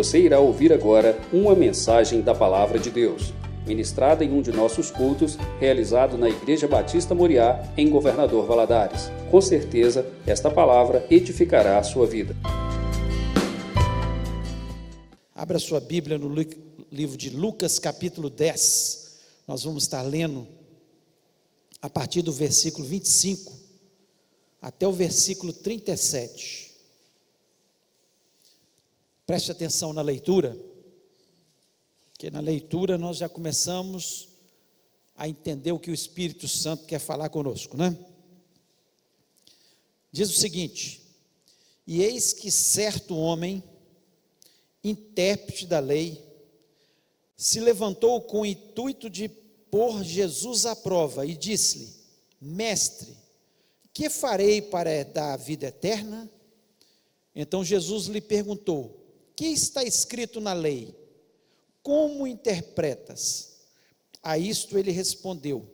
Você irá ouvir agora uma mensagem da Palavra de Deus, ministrada em um de nossos cultos, realizado na Igreja Batista Moriá, em Governador Valadares. Com certeza, esta palavra edificará a sua vida. Abra sua Bíblia no livro de Lucas, capítulo 10. Nós vamos estar lendo a partir do versículo 25 até o versículo 37. Preste atenção na leitura, que na leitura nós já começamos a entender o que o Espírito Santo quer falar conosco, né? Diz o seguinte: E eis que certo homem, intérprete da lei, se levantou com o intuito de pôr Jesus à prova e disse-lhe: Mestre, que farei para dar a vida eterna? Então Jesus lhe perguntou: que está escrito na lei? Como interpretas? A isto ele respondeu: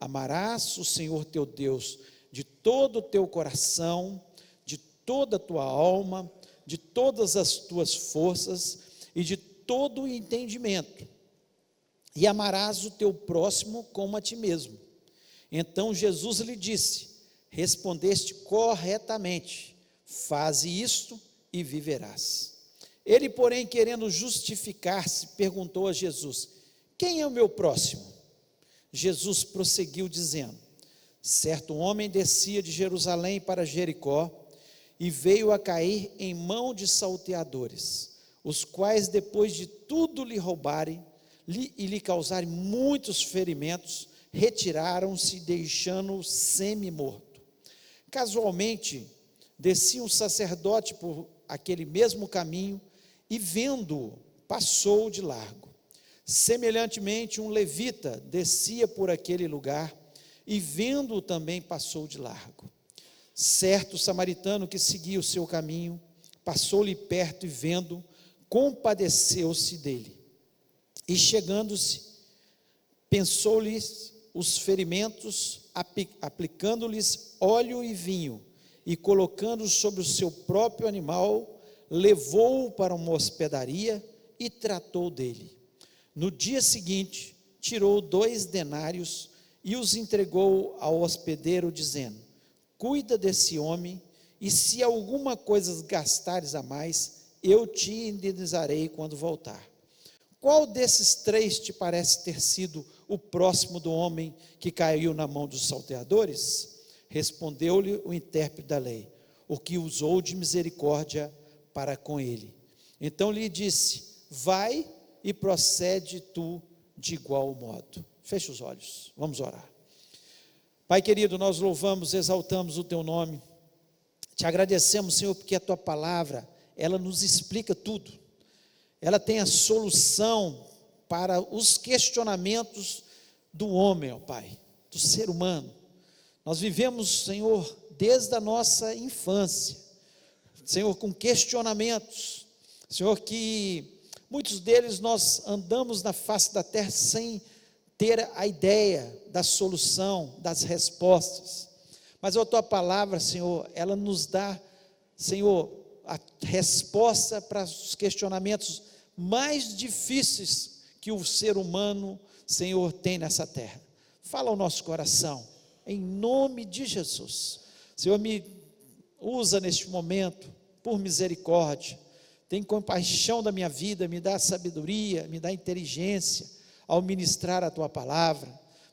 Amarás o Senhor teu Deus de todo o teu coração, de toda a tua alma, de todas as tuas forças e de todo o entendimento. E amarás o teu próximo como a ti mesmo. Então Jesus lhe disse: Respondeste corretamente, faze isto e viverás. Ele, porém, querendo justificar-se, perguntou a Jesus: Quem é o meu próximo? Jesus prosseguiu dizendo: Certo homem descia de Jerusalém para Jericó e veio a cair em mão de salteadores, os quais, depois de tudo lhe roubarem lhe, e lhe causarem muitos ferimentos, retiraram-se, deixando-o semi-morto. Casualmente, descia um sacerdote por aquele mesmo caminho e vendo, passou de largo. Semelhantemente, um levita descia por aquele lugar e vendo também passou de largo. Certo samaritano que seguia o seu caminho, passou-lhe perto e vendo, compadeceu-se dele. E chegando-se, pensou-lhes os ferimentos, aplicando-lhes óleo e vinho, e colocando sobre o seu próprio animal, levou-o para uma hospedaria e tratou dele. No dia seguinte, tirou dois denários e os entregou ao hospedeiro, dizendo: Cuida desse homem, e se alguma coisa gastares a mais, eu te indenizarei quando voltar. Qual desses três te parece ter sido o próximo do homem que caiu na mão dos salteadores? Respondeu-lhe o intérprete da lei: O que usou de misericórdia para com ele. Então lhe disse: Vai e procede tu de igual modo. Feche os olhos, vamos orar. Pai querido, nós louvamos, exaltamos o teu nome. Te agradecemos, Senhor, porque a tua palavra, ela nos explica tudo. Ela tem a solução para os questionamentos do homem, ó Pai, do ser humano. Nós vivemos, Senhor, desde a nossa infância Senhor, com questionamentos, Senhor, que muitos deles nós andamos na face da terra sem ter a ideia da solução, das respostas. Mas a tua palavra, Senhor, ela nos dá, Senhor, a resposta para os questionamentos mais difíceis que o ser humano, Senhor, tem nessa terra. Fala ao nosso coração, em nome de Jesus. Senhor, me usa neste momento por misericórdia, tem compaixão da minha vida, me dá sabedoria, me dá inteligência ao ministrar a tua palavra,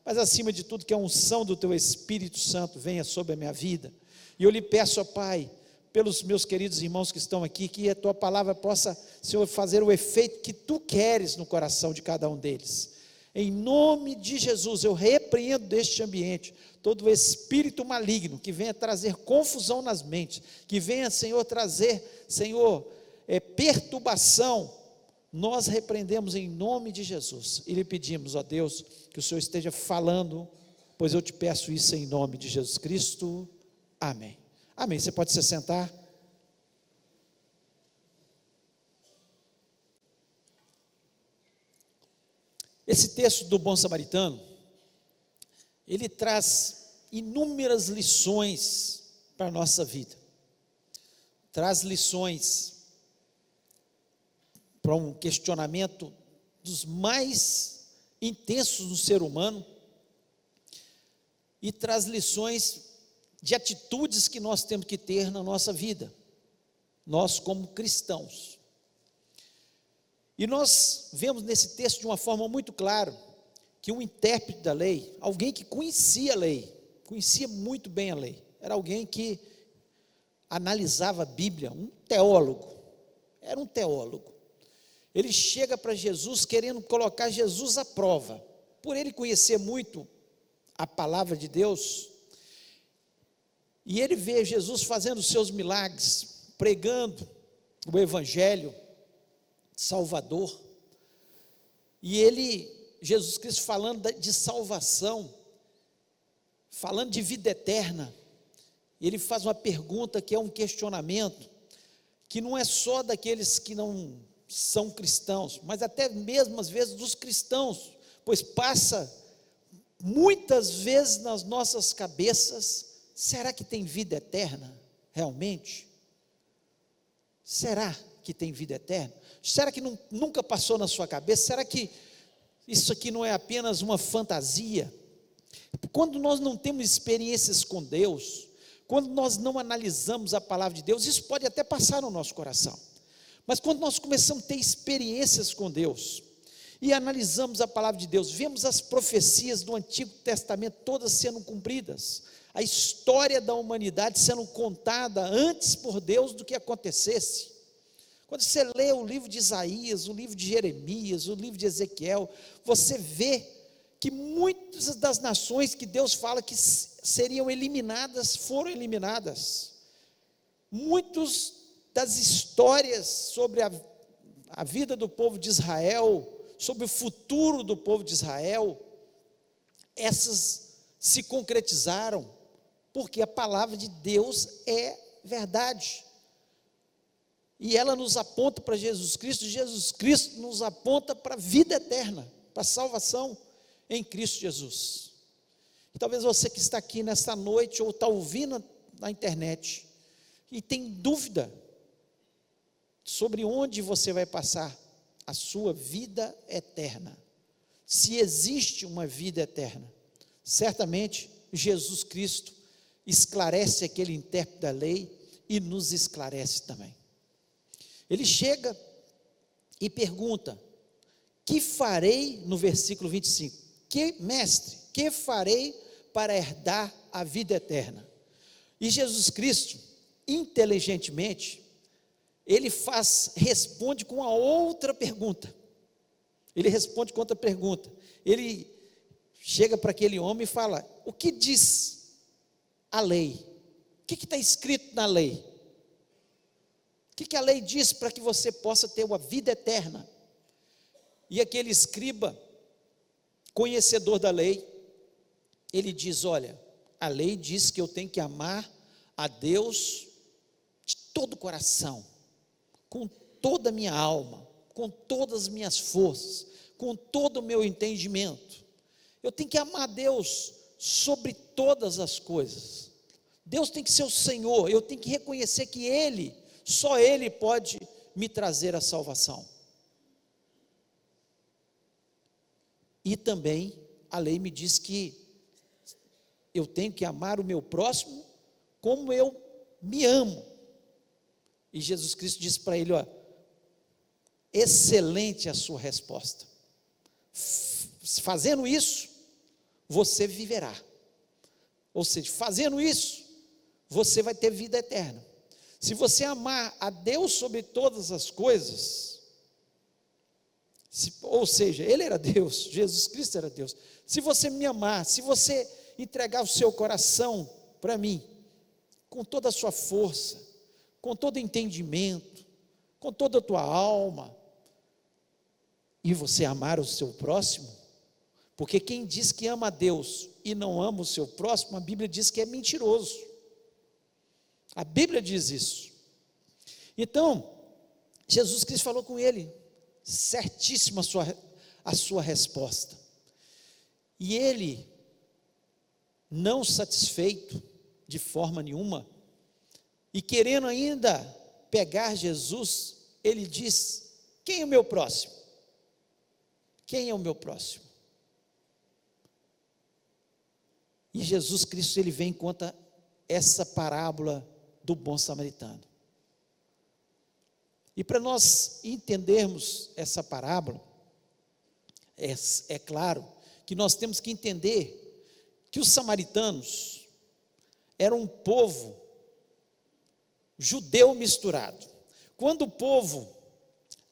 mas acima de tudo, que a unção do teu Espírito Santo venha sobre a minha vida. E eu lhe peço, ó Pai, pelos meus queridos irmãos que estão aqui, que a tua palavra possa, Senhor, fazer o efeito que tu queres no coração de cada um deles. Em nome de Jesus, eu repreendo deste ambiente todo espírito maligno que venha trazer confusão nas mentes, que venha, Senhor, trazer, Senhor, é, perturbação. Nós repreendemos em nome de Jesus e lhe pedimos, ó Deus, que o Senhor esteja falando, pois eu te peço isso em nome de Jesus Cristo. Amém. Amém. Você pode se sentar. Esse texto do bom samaritano, ele traz inúmeras lições para a nossa vida. Traz lições para um questionamento dos mais intensos do ser humano e traz lições de atitudes que nós temos que ter na nossa vida, nós como cristãos. E nós vemos nesse texto de uma forma muito clara que um intérprete da lei, alguém que conhecia a lei, conhecia muito bem a lei, era alguém que analisava a Bíblia, um teólogo, era um teólogo. Ele chega para Jesus querendo colocar Jesus à prova, por ele conhecer muito a palavra de Deus, e ele vê Jesus fazendo seus milagres, pregando o Evangelho Salvador, e ele, Jesus Cristo, falando de salvação, falando de vida eterna, ele faz uma pergunta que é um questionamento, que não é só daqueles que não são cristãos, mas até mesmo às vezes dos cristãos, pois passa muitas vezes nas nossas cabeças: será que tem vida eterna realmente? Será que tem vida eterna? Será que não, nunca passou na sua cabeça? Será que isso aqui não é apenas uma fantasia? Quando nós não temos experiências com Deus, quando nós não analisamos a palavra de Deus, isso pode até passar no nosso coração. Mas quando nós começamos a ter experiências com Deus, e analisamos a palavra de Deus, vemos as profecias do Antigo Testamento todas sendo cumpridas, a história da humanidade sendo contada antes por Deus do que acontecesse. Quando você lê o livro de Isaías, o livro de Jeremias, o livro de Ezequiel, você vê que muitas das nações que Deus fala que seriam eliminadas foram eliminadas. Muitas das histórias sobre a, a vida do povo de Israel, sobre o futuro do povo de Israel, essas se concretizaram, porque a palavra de Deus é verdade. E ela nos aponta para Jesus Cristo, Jesus Cristo nos aponta para a vida eterna, para a salvação em Cristo Jesus. E talvez você que está aqui nesta noite, ou está ouvindo na internet, e tem dúvida sobre onde você vai passar a sua vida eterna. Se existe uma vida eterna, certamente Jesus Cristo esclarece aquele intérprete da lei e nos esclarece também. Ele chega e pergunta: Que farei no versículo 25? Que mestre, que farei para herdar a vida eterna? E Jesus Cristo, inteligentemente, ele faz, responde com a outra pergunta. Ele responde com outra pergunta. Ele chega para aquele homem e fala: O que diz a lei? O que está escrito na lei? Que, que a lei diz para que você possa ter uma vida eterna? E aquele escriba, conhecedor da lei, ele diz: Olha, a lei diz que eu tenho que amar a Deus de todo o coração com toda a minha alma, com todas as minhas forças, com todo o meu entendimento. Eu tenho que amar Deus sobre todas as coisas. Deus tem que ser o Senhor, eu tenho que reconhecer que Ele, só Ele pode me trazer a salvação. E também a lei me diz que eu tenho que amar o meu próximo como eu me amo. E Jesus Cristo disse para ele: ó, excelente a sua resposta. Fazendo isso, você viverá. Ou seja, fazendo isso, você vai ter vida eterna. Se você amar a Deus sobre todas as coisas, se, ou seja, Ele era Deus, Jesus Cristo era Deus. Se você me amar, se você entregar o seu coração para mim, com toda a sua força, com todo entendimento, com toda a tua alma, e você amar o seu próximo, porque quem diz que ama a Deus e não ama o seu próximo, a Bíblia diz que é mentiroso. A Bíblia diz isso. Então, Jesus Cristo falou com ele, certíssima a sua, a sua resposta. E ele, não satisfeito de forma nenhuma, e querendo ainda pegar Jesus, ele diz Quem é o meu próximo? Quem é o meu próximo? E Jesus Cristo ele vem e conta essa parábola do bom samaritano. E para nós entendermos essa parábola, é, é claro que nós temos que entender que os samaritanos eram um povo judeu misturado. Quando o povo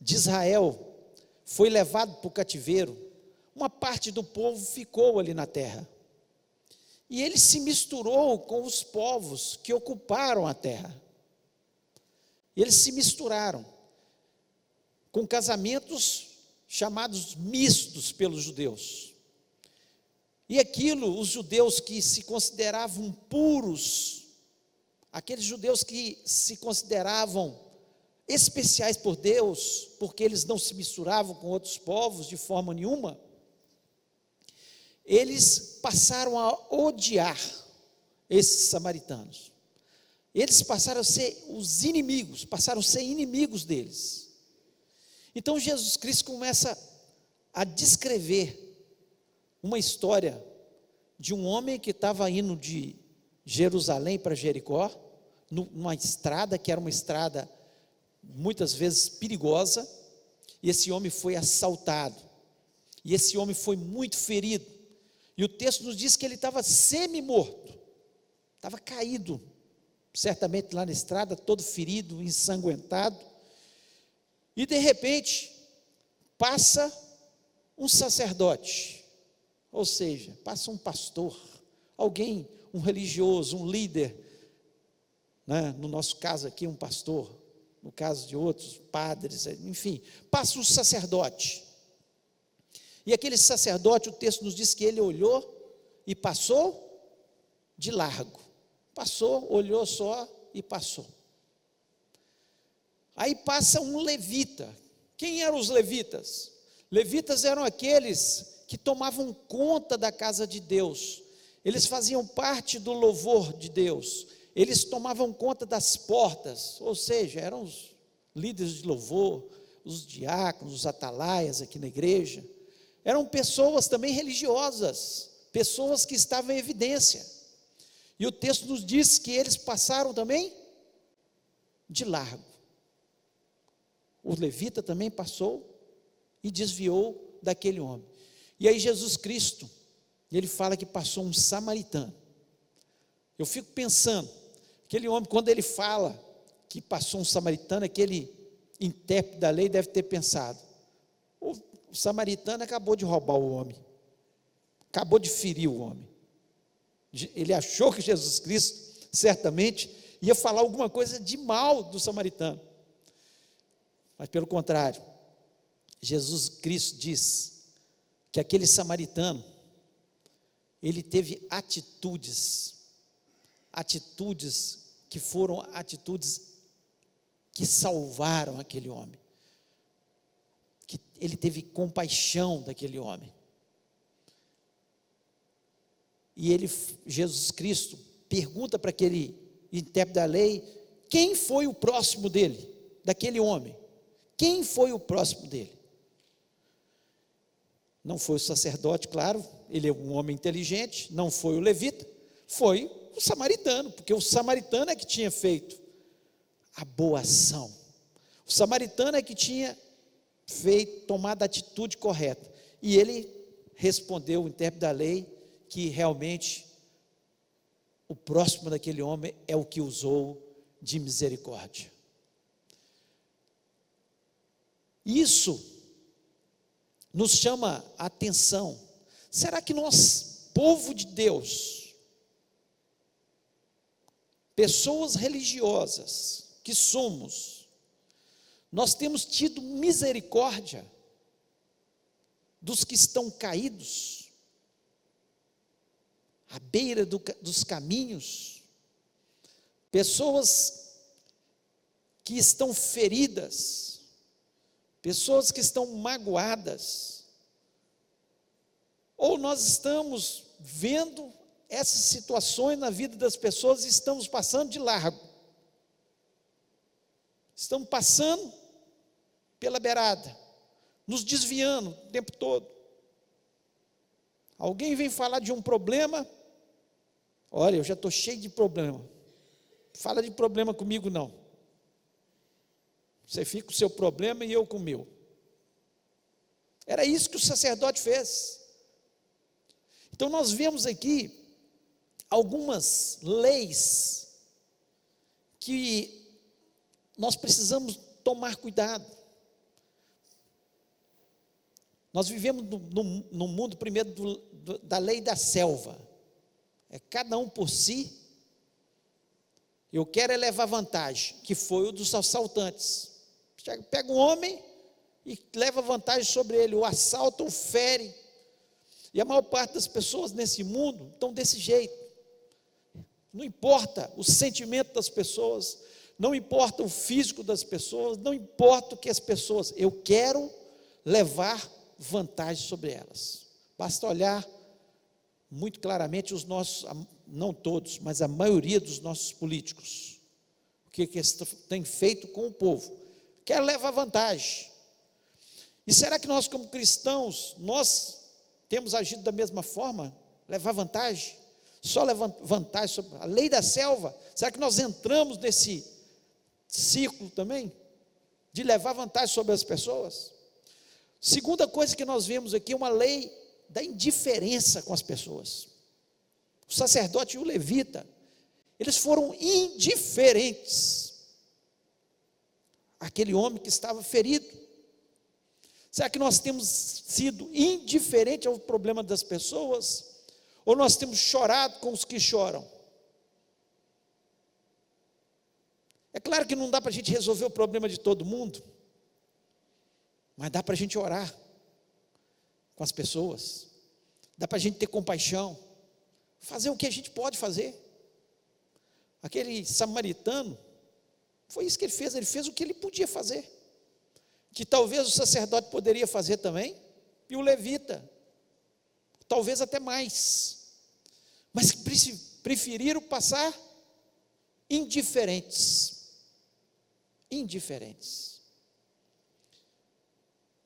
de Israel foi levado para o cativeiro, uma parte do povo ficou ali na terra. E ele se misturou com os povos que ocuparam a terra. Eles se misturaram com casamentos chamados mistos pelos judeus. E aquilo, os judeus que se consideravam puros, aqueles judeus que se consideravam especiais por Deus, porque eles não se misturavam com outros povos de forma nenhuma, eles passaram a odiar esses samaritanos. Eles passaram a ser os inimigos, passaram a ser inimigos deles. Então Jesus Cristo começa a descrever uma história de um homem que estava indo de Jerusalém para Jericó, numa estrada que era uma estrada muitas vezes perigosa, e esse homem foi assaltado, e esse homem foi muito ferido, e o texto nos diz que ele estava semi-morto, estava caído, certamente lá na estrada, todo ferido, ensanguentado, e de repente passa um sacerdote, ou seja, passa um pastor, alguém, um religioso, um líder, né? no nosso caso aqui, um pastor, no caso de outros, padres, enfim, passa um sacerdote. E aquele sacerdote, o texto nos diz que ele olhou e passou de largo. Passou, olhou só e passou. Aí passa um levita. Quem eram os levitas? Levitas eram aqueles que tomavam conta da casa de Deus. Eles faziam parte do louvor de Deus. Eles tomavam conta das portas, ou seja, eram os líderes de louvor, os diáconos, os atalaias aqui na igreja eram pessoas também religiosas, pessoas que estavam em evidência. E o texto nos diz que eles passaram também de largo. O levita também passou e desviou daquele homem. E aí Jesus Cristo, ele fala que passou um samaritano. Eu fico pensando, aquele homem, quando ele fala que passou um samaritano, aquele intérprete da lei deve ter pensado: o samaritano acabou de roubar o homem, acabou de ferir o homem. Ele achou que Jesus Cristo certamente ia falar alguma coisa de mal do samaritano. Mas pelo contrário, Jesus Cristo diz que aquele samaritano ele teve atitudes, atitudes que foram atitudes que salvaram aquele homem ele teve compaixão daquele homem. E ele, Jesus Cristo, pergunta para aquele intérprete da lei: quem foi o próximo dele, daquele homem? Quem foi o próximo dele? Não foi o sacerdote, claro, ele é um homem inteligente, não foi o levita, foi o samaritano, porque o samaritano é que tinha feito a boa ação. O samaritano é que tinha feito, tomado a atitude correta. E ele respondeu, o intérprete da lei, que realmente o próximo daquele homem é o que usou de misericórdia. Isso nos chama a atenção. Será que nós, povo de Deus, pessoas religiosas que somos, nós temos tido misericórdia dos que estão caídos, à beira do, dos caminhos, pessoas que estão feridas, pessoas que estão magoadas, ou nós estamos vendo essas situações na vida das pessoas e estamos passando de largo. Estamos passando pela beirada, nos desviando o tempo todo. Alguém vem falar de um problema, olha, eu já estou cheio de problema. Fala de problema comigo não. Você fica com o seu problema e eu com o meu. Era isso que o sacerdote fez. Então nós vemos aqui algumas leis que nós precisamos tomar cuidado. Nós vivemos no, no, no mundo primeiro do, do, da lei da selva. É cada um por si. Eu quero é levar vantagem, que foi o dos assaltantes. Pega um homem e leva vantagem sobre ele, o assalta, o fere. E a maior parte das pessoas nesse mundo estão desse jeito. Não importa o sentimento das pessoas, não importa o físico das pessoas, não importa o que as pessoas, eu quero levar vantagem sobre elas. Basta olhar muito claramente os nossos, não todos, mas a maioria dos nossos políticos. O que, que eles têm feito com o povo? Quer levar vantagem. E será que nós, como cristãos, nós temos agido da mesma forma? Levar vantagem? Só levar vantagem sobre a lei da selva? Será que nós entramos nesse ciclo também? De levar vantagem sobre as pessoas? Segunda coisa que nós vemos aqui é uma lei da indiferença com as pessoas. O sacerdote e o levita, eles foram indiferentes àquele homem que estava ferido. Será que nós temos sido indiferentes ao problema das pessoas? Ou nós temos chorado com os que choram? É claro que não dá para a gente resolver o problema de todo mundo. Mas dá para a gente orar com as pessoas, dá para a gente ter compaixão, fazer o que a gente pode fazer. Aquele samaritano, foi isso que ele fez, ele fez o que ele podia fazer, que talvez o sacerdote poderia fazer também, e o levita, talvez até mais, mas preferiram passar indiferentes. Indiferentes.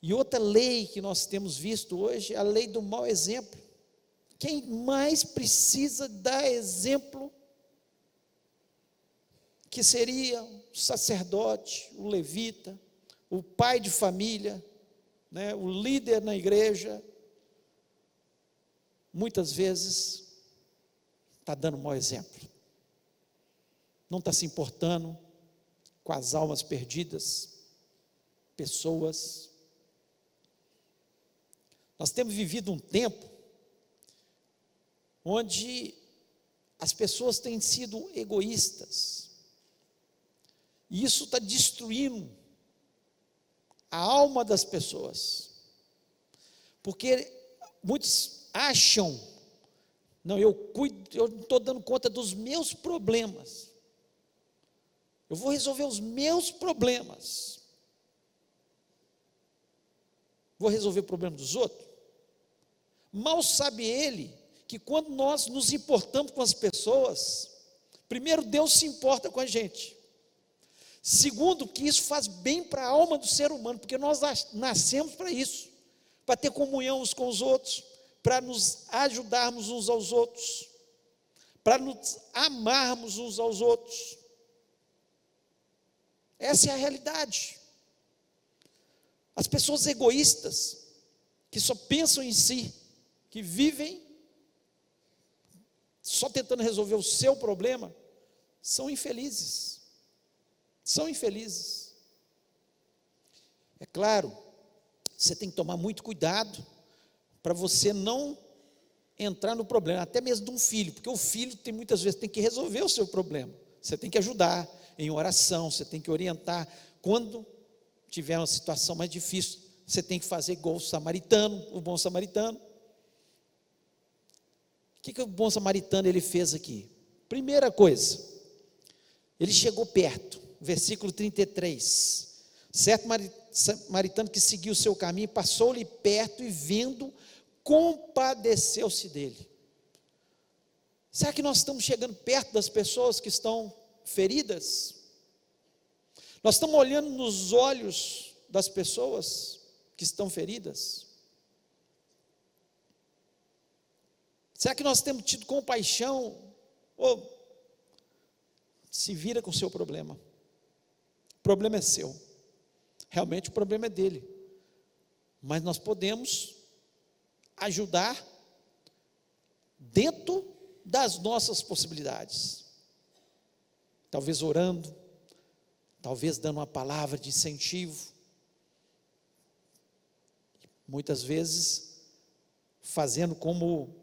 E outra lei que nós temos visto hoje é a lei do mau exemplo. Quem mais precisa dar exemplo que seria o sacerdote, o levita, o pai de família, né, o líder na igreja, muitas vezes está dando mau exemplo, não está se importando com as almas perdidas, pessoas nós temos vivido um tempo onde as pessoas têm sido egoístas, e isso está destruindo a alma das pessoas, porque muitos acham, não, eu cuido, eu não estou dando conta dos meus problemas, eu vou resolver os meus problemas, vou resolver o problema dos outros. Mal sabe ele que quando nós nos importamos com as pessoas, primeiro, Deus se importa com a gente. Segundo, que isso faz bem para a alma do ser humano, porque nós nascemos para isso, para ter comunhão uns com os outros, para nos ajudarmos uns aos outros, para nos amarmos uns aos outros. Essa é a realidade. As pessoas egoístas, que só pensam em si, que vivem só tentando resolver o seu problema, são infelizes. São infelizes. É claro, você tem que tomar muito cuidado para você não entrar no problema, até mesmo de um filho, porque o filho tem muitas vezes tem que resolver o seu problema. Você tem que ajudar em oração, você tem que orientar. Quando tiver uma situação mais difícil, você tem que fazer igual o samaritano, o bom samaritano. O que, que o bom samaritano ele fez aqui? Primeira coisa, ele chegou perto, versículo 33. Certo samaritano que seguiu o seu caminho, passou-lhe perto e vendo, compadeceu-se dele. Será que nós estamos chegando perto das pessoas que estão feridas? Nós estamos olhando nos olhos das pessoas que estão feridas? Será que nós temos tido compaixão? Ou se vira com o seu problema? O problema é seu. Realmente o problema é dele. Mas nós podemos ajudar dentro das nossas possibilidades. Talvez orando, talvez dando uma palavra de incentivo. Muitas vezes fazendo como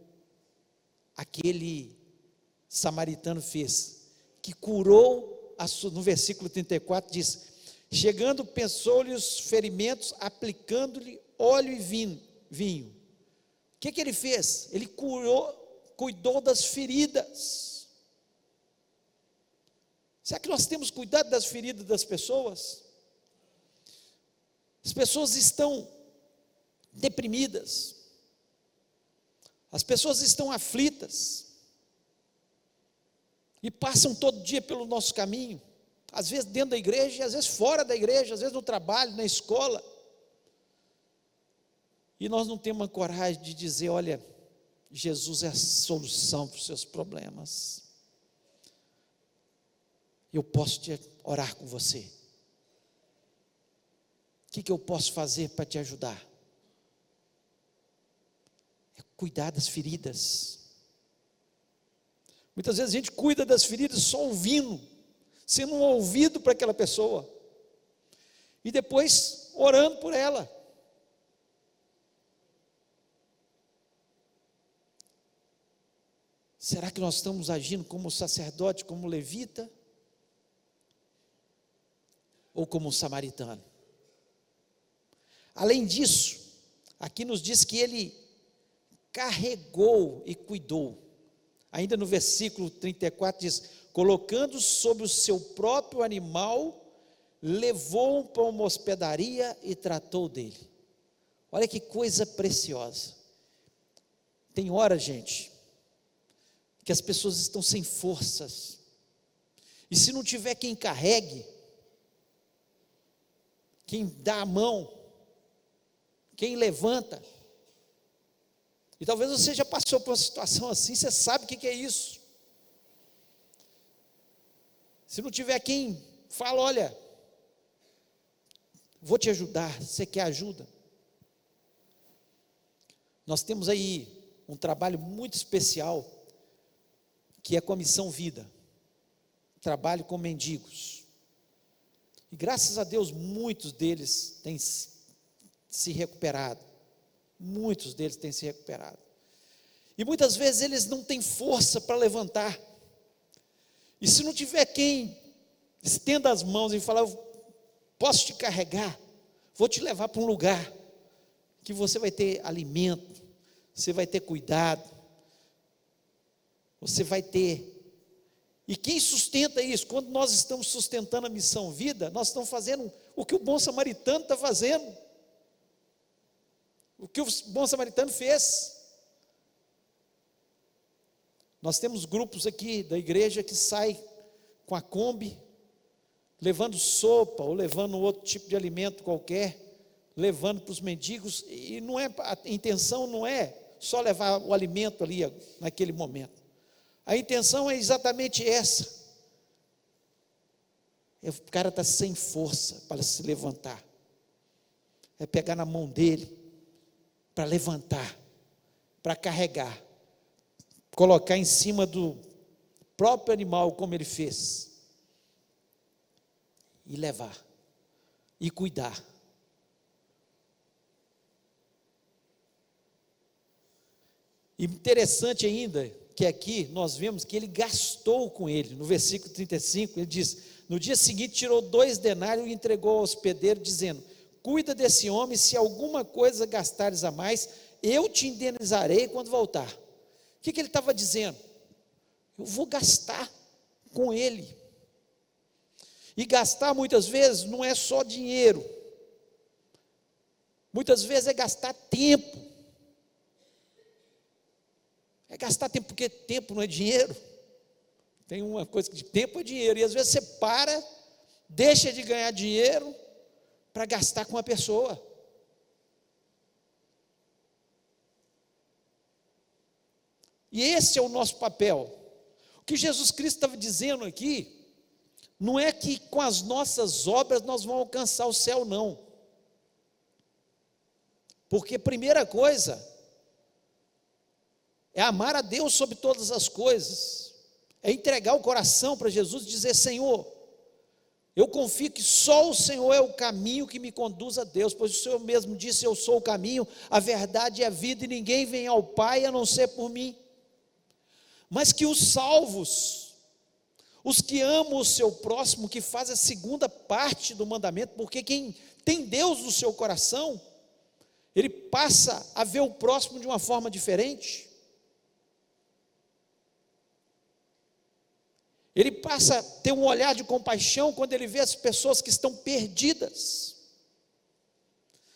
aquele samaritano fez, que curou, no versículo 34 diz: Chegando, pensou-lhe os ferimentos, aplicando-lhe óleo e vinho. vinho. O que, que ele fez? Ele curou, cuidou das feridas. Será que nós temos cuidado das feridas das pessoas? As pessoas estão deprimidas, as pessoas estão aflitas, e passam todo dia pelo nosso caminho às vezes dentro da igreja, às vezes fora da igreja, às vezes no trabalho, na escola. E nós não temos a coragem de dizer: olha, Jesus é a solução para os seus problemas. Eu posso te orar com você. O que, que eu posso fazer para te ajudar? Cuidar das feridas. Muitas vezes a gente cuida das feridas só ouvindo sendo um ouvido para aquela pessoa, e depois orando por ela. Será que nós estamos agindo como sacerdote, como levita? Ou como samaritano? Além disso, aqui nos diz que ele carregou e cuidou. Ainda no versículo 34 diz: colocando sobre o seu próprio animal, levou-o para uma hospedaria e tratou dele. Olha que coisa preciosa. Tem hora, gente, que as pessoas estão sem forças. E se não tiver quem carregue, quem dá a mão, quem levanta. E talvez você já passou por uma situação assim, você sabe o que é isso. Se não tiver quem fala, olha, vou te ajudar, você quer ajuda? Nós temos aí um trabalho muito especial, que é a Comissão Vida trabalho com mendigos. E graças a Deus, muitos deles têm se recuperado. Muitos deles têm se recuperado. E muitas vezes eles não têm força para levantar. E se não tiver quem estenda as mãos e falar, posso te carregar, vou te levar para um lugar que você vai ter alimento, você vai ter cuidado, você vai ter. E quem sustenta isso? Quando nós estamos sustentando a missão vida, nós estamos fazendo o que o bom samaritano está fazendo. O que o bom samaritano fez. Nós temos grupos aqui da igreja que saem com a Kombi, levando sopa ou levando outro tipo de alimento qualquer, levando para os mendigos, e não é, a intenção não é só levar o alimento ali naquele momento. A intenção é exatamente essa. É, o cara está sem força para se levantar. É pegar na mão dele para levantar, para carregar colocar em cima do próprio animal, como ele fez, e levar, e cuidar. Interessante ainda que aqui nós vemos que ele gastou com ele, no versículo 35, ele diz: No dia seguinte tirou dois denários e entregou ao hospedeiro, dizendo: Cuida desse homem, se alguma coisa gastares a mais, eu te indenizarei quando voltar que, que ele estava dizendo? Eu vou gastar com ele. E gastar muitas vezes não é só dinheiro, muitas vezes é gastar tempo. É gastar tempo, porque tempo não é dinheiro. Tem uma coisa que tempo é dinheiro, e às vezes você para, deixa de ganhar dinheiro, para gastar com a pessoa. E esse é o nosso papel. O que Jesus Cristo estava dizendo aqui, não é que com as nossas obras nós vamos alcançar o céu, não. Porque primeira coisa é amar a Deus sobre todas as coisas, é entregar o coração para Jesus e dizer: Senhor, eu confio que só o Senhor é o caminho que me conduz a Deus, pois o Senhor mesmo disse: Eu sou o caminho, a verdade e a vida, e ninguém vem ao Pai a não ser por mim. Mas que os salvos, os que amam o seu próximo, que fazem a segunda parte do mandamento, porque quem tem Deus no seu coração, ele passa a ver o próximo de uma forma diferente. Ele passa a ter um olhar de compaixão quando ele vê as pessoas que estão perdidas.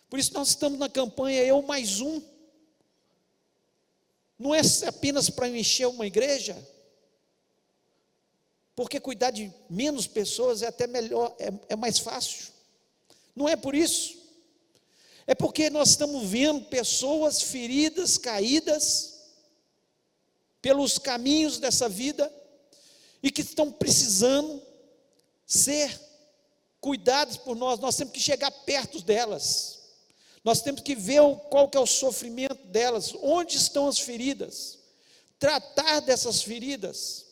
Por isso nós estamos na campanha Eu Mais Um. Não é apenas para encher uma igreja, porque cuidar de menos pessoas é até melhor, é, é mais fácil. Não é por isso. É porque nós estamos vendo pessoas feridas, caídas, pelos caminhos dessa vida, e que estão precisando ser cuidadas por nós, nós temos que chegar perto delas, nós temos que ver qual que é o sofrimento delas, onde estão as feridas, tratar dessas feridas,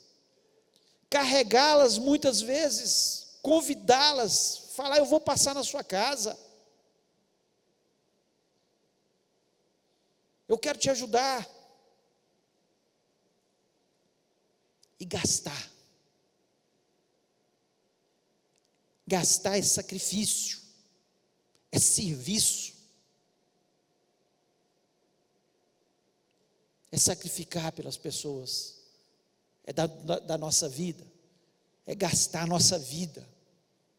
carregá-las muitas vezes, convidá-las, falar: Eu vou passar na sua casa, Eu quero te ajudar. E gastar. Gastar é sacrifício, é serviço, é sacrificar pelas pessoas, é da, da, da nossa vida, é gastar a nossa vida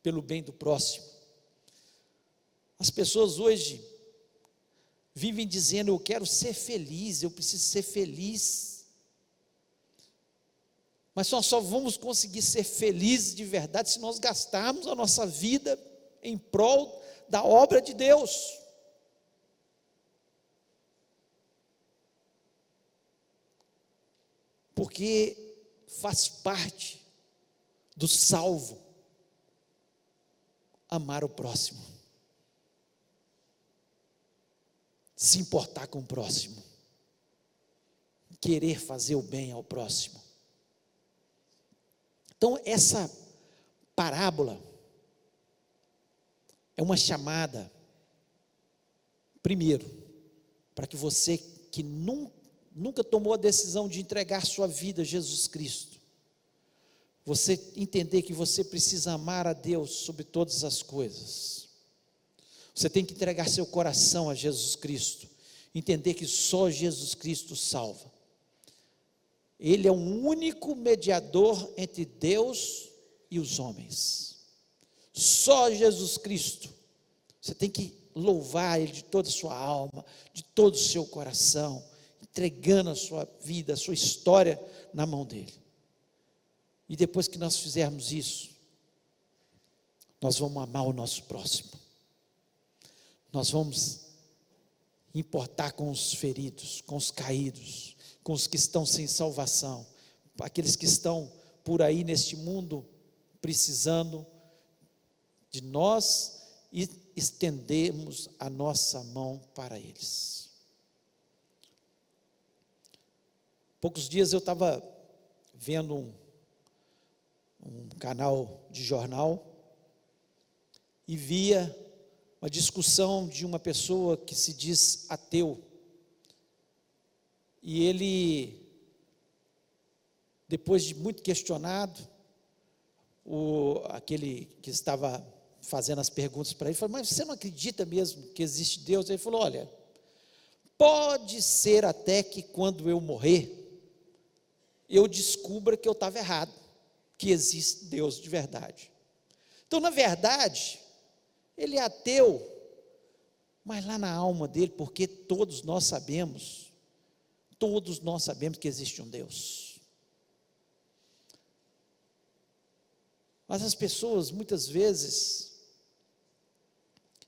pelo bem do próximo. As pessoas hoje vivem dizendo: Eu quero ser feliz, eu preciso ser feliz. Mas nós só vamos conseguir ser felizes de verdade se nós gastarmos a nossa vida em prol da obra de Deus. Porque faz parte do salvo amar o próximo. se importar com o próximo, querer fazer o bem ao próximo. Então, essa parábola é uma chamada, primeiro, para que você que nunca, tomou a decisão de entregar sua vida a Jesus Cristo, você entender que você precisa amar a Deus sobre todas as coisas você tem que entregar seu coração a Jesus Cristo, entender que só Jesus Cristo salva. Ele é o único mediador entre Deus e os homens. Só Jesus Cristo. Você tem que louvar Ele de toda a sua alma, de todo o seu coração, entregando a sua vida, a sua história na mão dele. E depois que nós fizermos isso, nós vamos amar o nosso próximo nós vamos importar com os feridos, com os caídos, com os que estão sem salvação, aqueles que estão por aí neste mundo precisando de nós e estendermos a nossa mão para eles. Poucos dias eu estava vendo um, um canal de jornal e via uma discussão de uma pessoa que se diz ateu. E ele, depois de muito questionado, o, aquele que estava fazendo as perguntas para ele, falou: Mas você não acredita mesmo que existe Deus? Ele falou: Olha, pode ser até que quando eu morrer, eu descubra que eu estava errado, que existe Deus de verdade. Então, na verdade, ele é ateu, mas lá na alma dele, porque todos nós sabemos, todos nós sabemos que existe um Deus. Mas as pessoas muitas vezes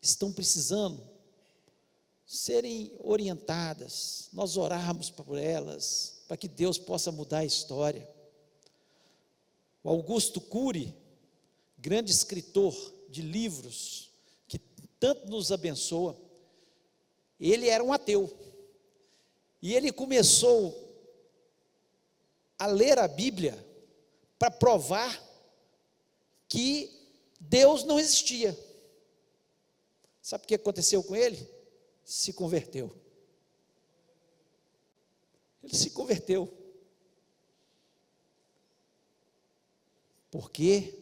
estão precisando serem orientadas, nós orarmos por elas, para que Deus possa mudar a história. O Augusto Cury, grande escritor de livros, que tanto nos abençoa, ele era um ateu. E ele começou a ler a Bíblia para provar que Deus não existia. Sabe o que aconteceu com ele? Se converteu. Ele se converteu. Porque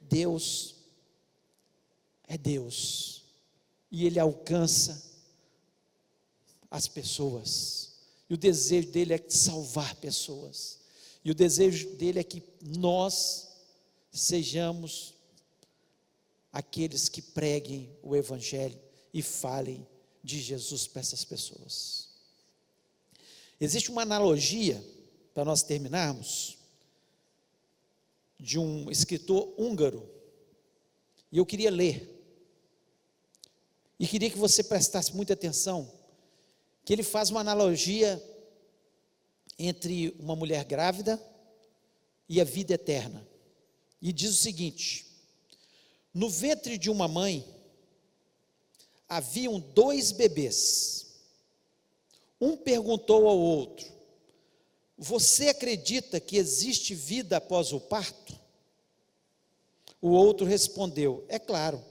Deus é Deus. E Ele alcança as pessoas. E o desejo dele é salvar pessoas. E o desejo dele é que nós sejamos aqueles que preguem o Evangelho e falem de Jesus para essas pessoas. Existe uma analogia, para nós terminarmos, de um escritor húngaro, e eu queria ler, e queria que você prestasse muita atenção, que ele faz uma analogia entre uma mulher grávida e a vida eterna. E diz o seguinte: no ventre de uma mãe haviam dois bebês. Um perguntou ao outro: Você acredita que existe vida após o parto? O outro respondeu: É claro,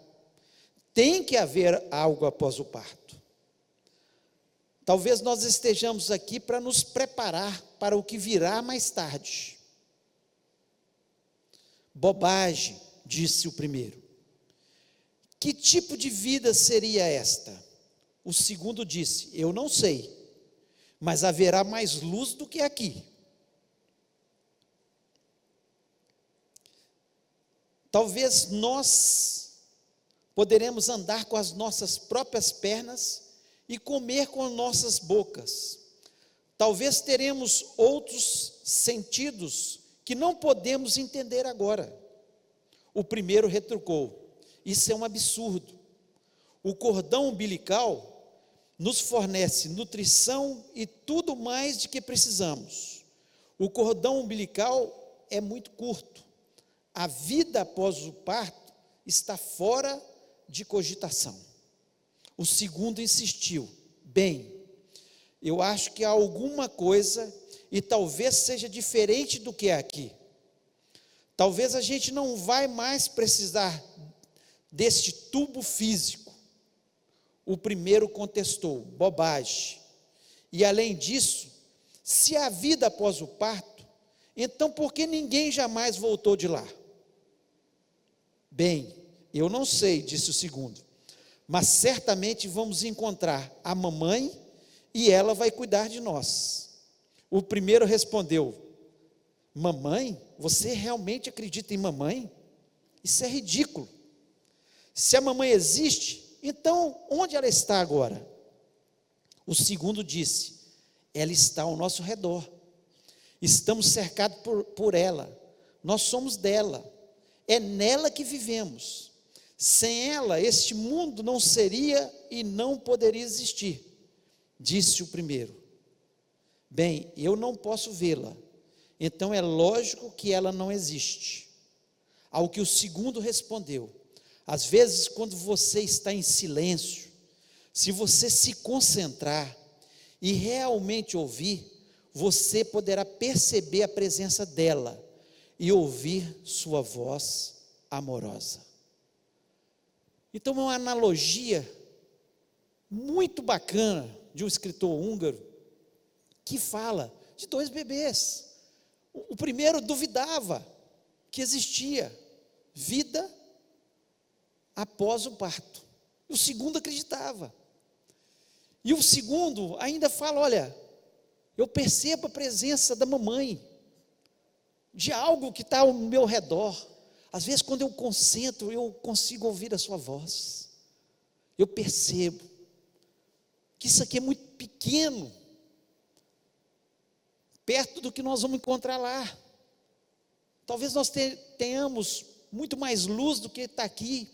tem que haver algo após o parto. Talvez nós estejamos aqui para nos preparar para o que virá mais tarde. Bobagem, disse o primeiro. Que tipo de vida seria esta? O segundo disse: Eu não sei, mas haverá mais luz do que aqui. Talvez nós poderemos andar com as nossas próprias pernas e comer com nossas bocas. Talvez teremos outros sentidos que não podemos entender agora. O primeiro retrucou: Isso é um absurdo. O cordão umbilical nos fornece nutrição e tudo mais de que precisamos. O cordão umbilical é muito curto. A vida após o parto está fora de cogitação. O segundo insistiu: Bem, eu acho que há alguma coisa e talvez seja diferente do que é aqui. Talvez a gente não vai mais precisar deste tubo físico. O primeiro contestou: bobagem. E além disso, se há vida após o parto, então por que ninguém jamais voltou de lá? Bem, eu não sei, disse o segundo, mas certamente vamos encontrar a mamãe e ela vai cuidar de nós. O primeiro respondeu: Mamãe? Você realmente acredita em mamãe? Isso é ridículo. Se a mamãe existe, então onde ela está agora? O segundo disse: Ela está ao nosso redor. Estamos cercados por, por ela. Nós somos dela. É nela que vivemos. Sem ela, este mundo não seria e não poderia existir. Disse o primeiro. Bem, eu não posso vê-la, então é lógico que ela não existe. Ao que o segundo respondeu: às vezes, quando você está em silêncio, se você se concentrar e realmente ouvir, você poderá perceber a presença dela e ouvir sua voz amorosa. Então, é uma analogia muito bacana de um escritor húngaro que fala de dois bebês. O primeiro duvidava que existia vida após o parto. O segundo acreditava. E o segundo ainda fala: olha, eu percebo a presença da mamãe, de algo que está ao meu redor. Às vezes, quando eu concentro, eu consigo ouvir a sua voz. Eu percebo que isso aqui é muito pequeno perto do que nós vamos encontrar lá. Talvez nós tenhamos muito mais luz do que está aqui.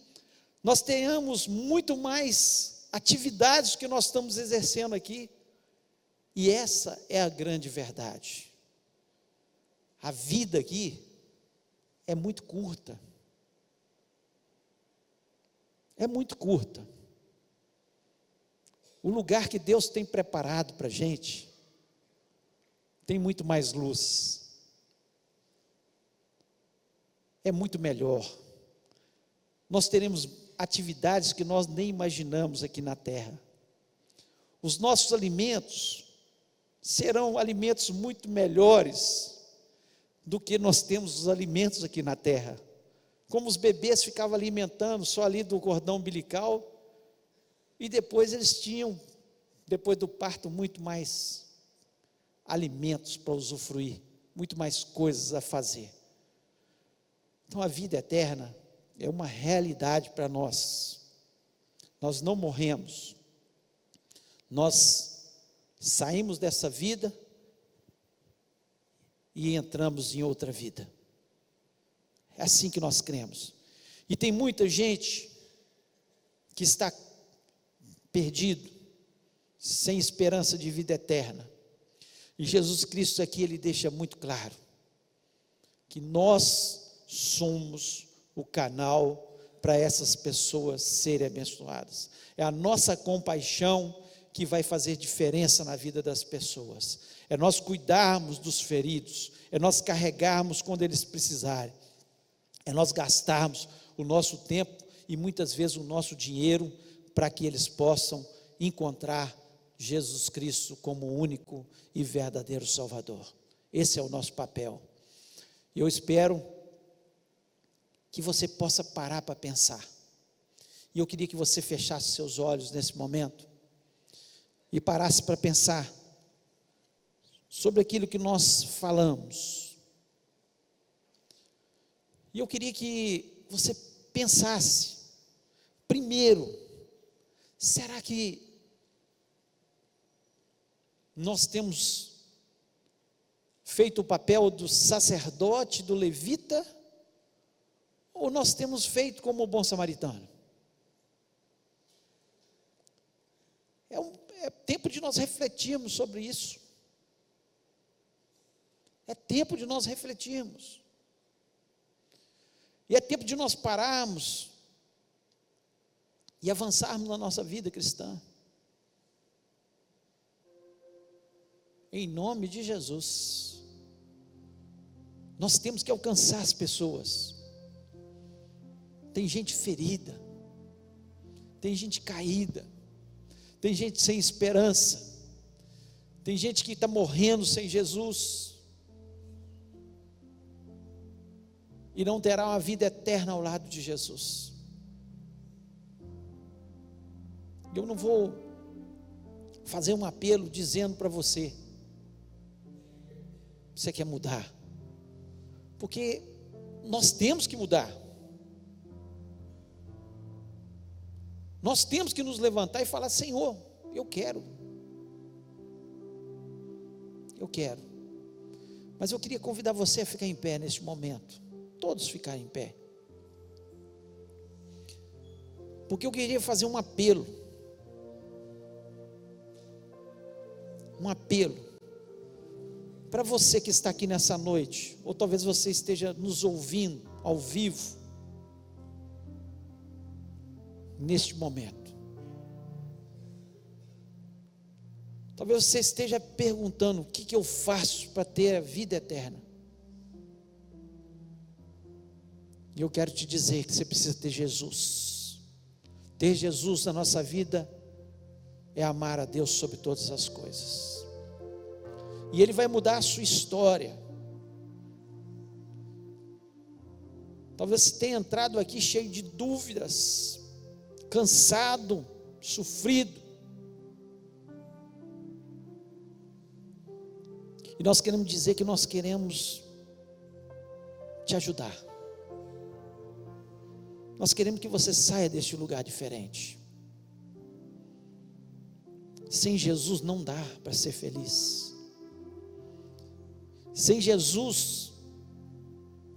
nós tenhamos muito mais atividades que nós estamos exercendo aqui. E essa é a grande verdade. A vida aqui é muito curta. É muito curta. O lugar que Deus tem preparado para a gente tem muito mais luz, é muito melhor. Nós teremos atividades que nós nem imaginamos aqui na terra. Os nossos alimentos serão alimentos muito melhores do que nós temos os alimentos aqui na terra. Como os bebês ficavam alimentando só ali do cordão umbilical, e depois eles tinham, depois do parto, muito mais alimentos para usufruir, muito mais coisas a fazer. Então a vida eterna é uma realidade para nós. Nós não morremos. Nós saímos dessa vida e entramos em outra vida. É assim que nós cremos. E tem muita gente que está perdido, sem esperança de vida eterna. E Jesus Cristo aqui ele deixa muito claro que nós somos o canal para essas pessoas serem abençoadas. É a nossa compaixão que vai fazer diferença na vida das pessoas. É nós cuidarmos dos feridos, é nós carregarmos quando eles precisarem, é nós gastarmos o nosso tempo e muitas vezes o nosso dinheiro para que eles possam encontrar Jesus Cristo como o único e verdadeiro Salvador. Esse é o nosso papel. Eu espero que você possa parar para pensar. E eu queria que você fechasse seus olhos nesse momento e parasse para pensar sobre aquilo que nós falamos. E eu queria que você pensasse, primeiro, será que nós temos feito o papel do sacerdote, do levita? ou nós temos feito como o bom samaritano? É, um, é tempo de nós refletirmos sobre isso. É tempo de nós refletirmos. E é tempo de nós pararmos e avançarmos na nossa vida cristã. Em nome de Jesus. Nós temos que alcançar as pessoas tem gente ferida, tem gente caída, tem gente sem esperança, tem gente que está morrendo sem Jesus e não terá uma vida eterna ao lado de Jesus. Eu não vou fazer um apelo dizendo para você, você quer mudar, porque nós temos que mudar. Nós temos que nos levantar e falar: Senhor, eu quero. Eu quero. Mas eu queria convidar você a ficar em pé neste momento. Todos ficarem em pé. Porque eu queria fazer um apelo. Um apelo. Para você que está aqui nessa noite, ou talvez você esteja nos ouvindo ao vivo neste momento. Talvez você esteja perguntando: o que, que eu faço para ter a vida eterna? E eu quero te dizer que você precisa ter Jesus. Ter Jesus na nossa vida é amar a Deus sobre todas as coisas. E Ele vai mudar a sua história. Talvez você tenha entrado aqui cheio de dúvidas, cansado, sofrido. E nós queremos dizer que nós queremos te ajudar. Nós queremos que você saia deste lugar diferente. Sem Jesus não dá para ser feliz. Sem Jesus,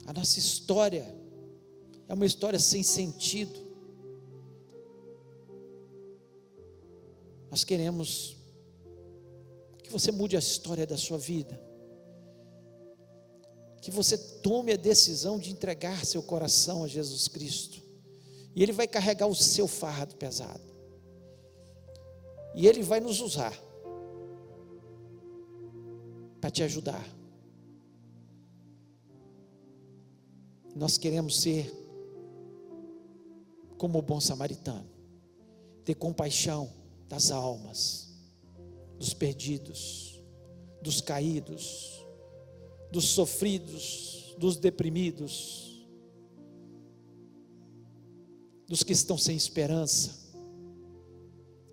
a nossa história é uma história sem sentido. Nós queremos que você mude a história da sua vida. Que você tome a decisão de entregar seu coração a Jesus Cristo. E Ele vai carregar o seu fardo pesado. E Ele vai nos usar para te ajudar. Nós queremos ser como o bom samaritano, ter compaixão das almas, dos perdidos, dos caídos, dos sofridos, dos deprimidos, dos que estão sem esperança.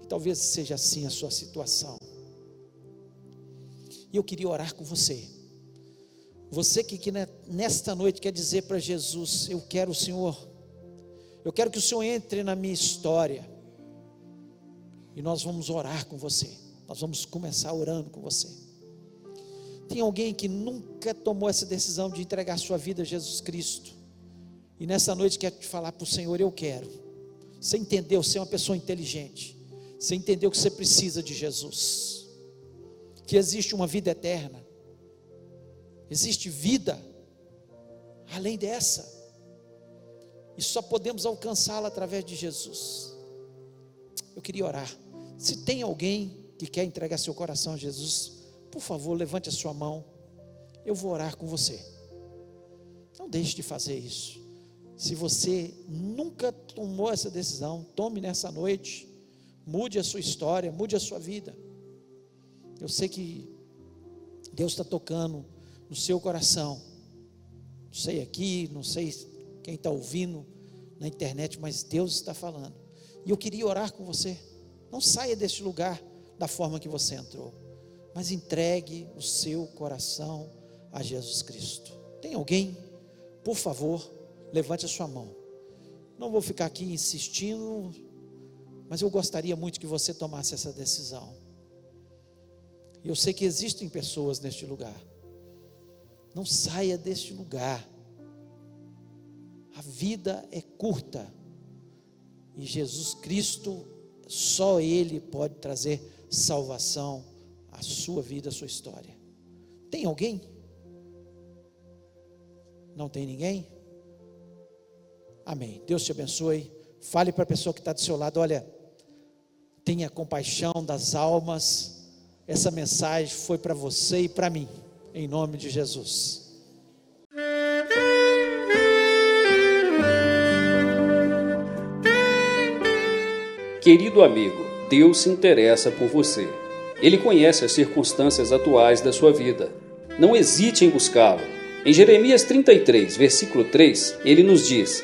E talvez seja assim a sua situação. E eu queria orar com você. Você que, que nesta noite quer dizer para Jesus: Eu quero o Senhor, eu quero que o Senhor entre na minha história. E nós vamos orar com você. Nós vamos começar orando com você. Tem alguém que nunca tomou essa decisão de entregar sua vida a Jesus Cristo. E nessa noite quer te falar para o Senhor: Eu quero. Você entendeu? Você é uma pessoa inteligente. Você entendeu que você precisa de Jesus que existe uma vida eterna, existe vida além dessa, e só podemos alcançá-la através de Jesus. Eu queria orar. Se tem alguém que quer entregar seu coração a Jesus, por favor, levante a sua mão. Eu vou orar com você. Não deixe de fazer isso. Se você nunca tomou essa decisão, tome nessa noite, mude a sua história, mude a sua vida. Eu sei que Deus está tocando no seu coração. Não sei aqui, não sei quem está ouvindo na internet, mas Deus está falando. E eu queria orar com você. Não saia deste lugar da forma que você entrou, mas entregue o seu coração a Jesus Cristo. Tem alguém? Por favor, levante a sua mão. Não vou ficar aqui insistindo, mas eu gostaria muito que você tomasse essa decisão. Eu sei que existem pessoas neste lugar. Não saia deste lugar. A vida é curta. E Jesus Cristo, só Ele pode trazer salvação à sua vida, à sua história. Tem alguém? Não tem ninguém? Amém. Deus te abençoe. Fale para a pessoa que está do seu lado: olha, tenha compaixão das almas essa mensagem foi para você e para mim, em nome de Jesus. Querido amigo, Deus se interessa por você. Ele conhece as circunstâncias atuais da sua vida. Não hesite em buscá-lo. Em Jeremias 33, versículo 3, ele nos diz: